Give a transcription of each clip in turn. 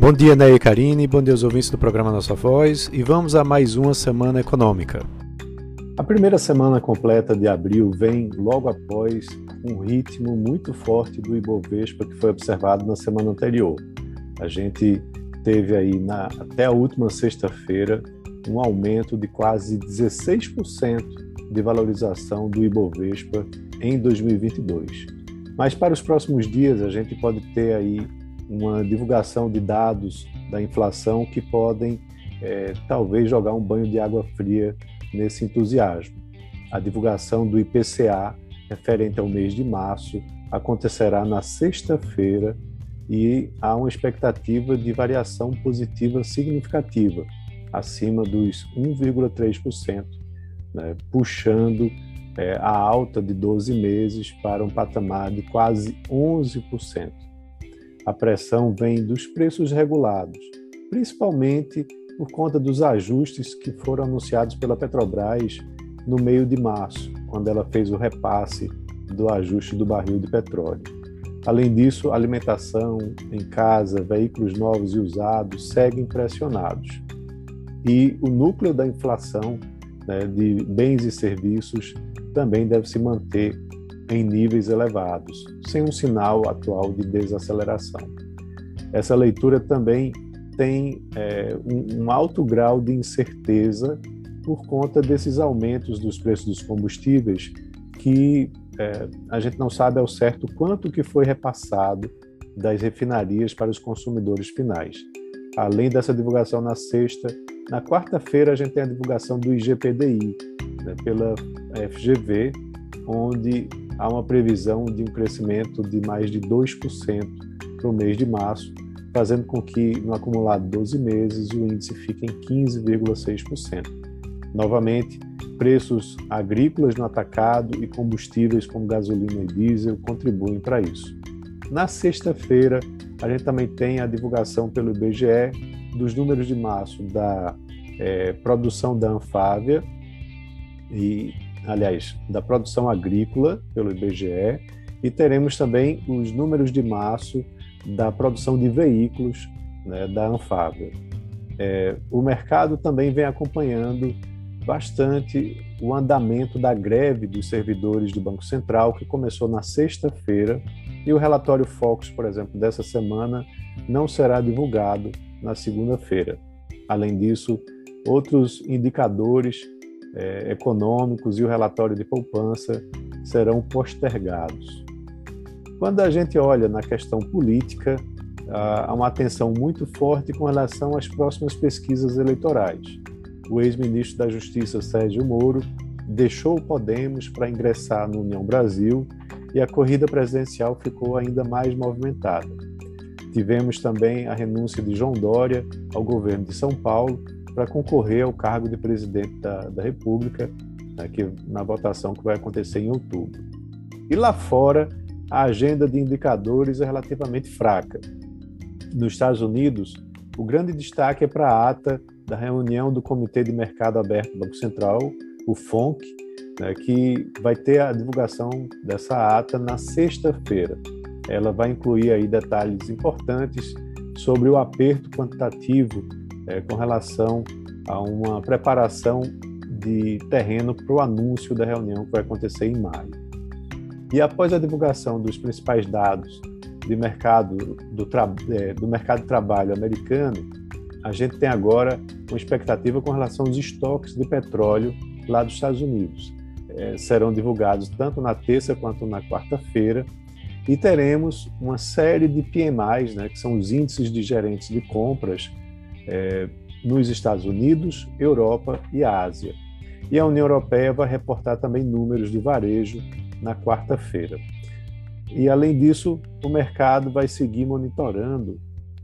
Bom dia, Ney e Karine, bom dia aos ouvintes do programa Nossa Voz e vamos a mais uma semana econômica. A primeira semana completa de abril vem logo após um ritmo muito forte do Ibovespa que foi observado na semana anterior. A gente teve aí na, até a última sexta-feira um aumento de quase 16% de valorização do Ibovespa em 2022. Mas para os próximos dias a gente pode ter aí uma divulgação de dados da inflação que podem é, talvez jogar um banho de água fria nesse entusiasmo. A divulgação do IPCA referente ao mês de março acontecerá na sexta-feira e há uma expectativa de variação positiva significativa, acima dos 1,3%, né, puxando é, a alta de 12 meses para um patamar de quase 11%. A pressão vem dos preços regulados, principalmente por conta dos ajustes que foram anunciados pela Petrobras no meio de março, quando ela fez o repasse do ajuste do barril de petróleo. Além disso, alimentação em casa, veículos novos e usados seguem pressionados. E o núcleo da inflação né, de bens e serviços também deve se manter em níveis elevados, sem um sinal atual de desaceleração. Essa leitura também tem é, um, um alto grau de incerteza por conta desses aumentos dos preços dos combustíveis que é, a gente não sabe ao certo quanto que foi repassado das refinarias para os consumidores finais. Além dessa divulgação na sexta, na quarta-feira a gente tem a divulgação do IGPDI né, pela FGV, onde há uma previsão de um crescimento de mais de 2% para o mês de março, fazendo com que no acumulado de 12 meses o índice fique em 15,6%. Novamente, preços agrícolas no atacado e combustíveis como gasolina e diesel contribuem para isso. Na sexta-feira, a gente também tem a divulgação pelo IBGE dos números de março da é, produção da Anfávia e, aliás, da produção agrícola pelo IBGE e teremos também os números de março da produção de veículos né, da Anfávia. É, o mercado também vem acompanhando bastante o andamento da greve dos servidores do Banco Central, que começou na sexta-feira, e o relatório Focus, por exemplo, dessa semana, não será divulgado na segunda-feira. Além disso, outros indicadores é, econômicos e o relatório de poupança serão postergados. Quando a gente olha na questão política, há uma atenção muito forte com relação às próximas pesquisas eleitorais. O ex-ministro da Justiça, Sérgio Moro, deixou o Podemos para ingressar no União Brasil e a corrida presidencial ficou ainda mais movimentada. Tivemos também a renúncia de João Dória ao governo de São Paulo para concorrer ao cargo de presidente da, da República, né, que, na votação que vai acontecer em outubro. E lá fora, a agenda de indicadores é relativamente fraca. Nos Estados Unidos, o grande destaque é para a ata da reunião do Comitê de Mercado Aberto do Banco Central, o FONC, né, que vai ter a divulgação dessa ata na sexta-feira. Ela vai incluir aí detalhes importantes sobre o aperto quantitativo é, com relação a uma preparação de terreno para o anúncio da reunião que vai acontecer em maio. E após a divulgação dos principais dados de mercado do, é, do mercado de trabalho americano, a gente tem agora uma expectativa com relação aos estoques de petróleo lá dos Estados Unidos. É, serão divulgados tanto na terça quanto na quarta-feira e teremos uma série de PMIs, né, que são os índices de gerentes de compras é, nos Estados Unidos, Europa e Ásia. E a União Europeia vai reportar também números de varejo na quarta-feira. E, além disso, o mercado vai seguir monitorando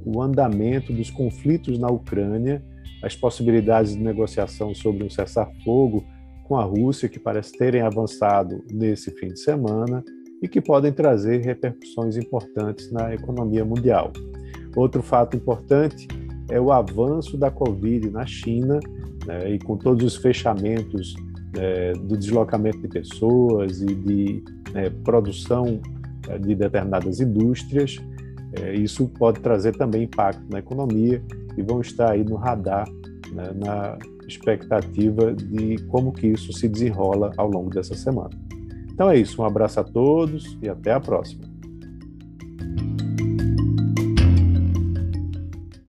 o andamento dos conflitos na Ucrânia, as possibilidades de negociação sobre um cessar-fogo com a Rússia, que parece terem avançado nesse fim de semana e que podem trazer repercussões importantes na economia mundial. Outro fato importante é o avanço da Covid na China, né, e com todos os fechamentos é, do deslocamento de pessoas e de é, produção de determinadas indústrias, é, isso pode trazer também impacto na economia e vão estar aí no radar, né, na expectativa de como que isso se desenrola ao longo dessa semana. Então é isso, um abraço a todos e até a próxima.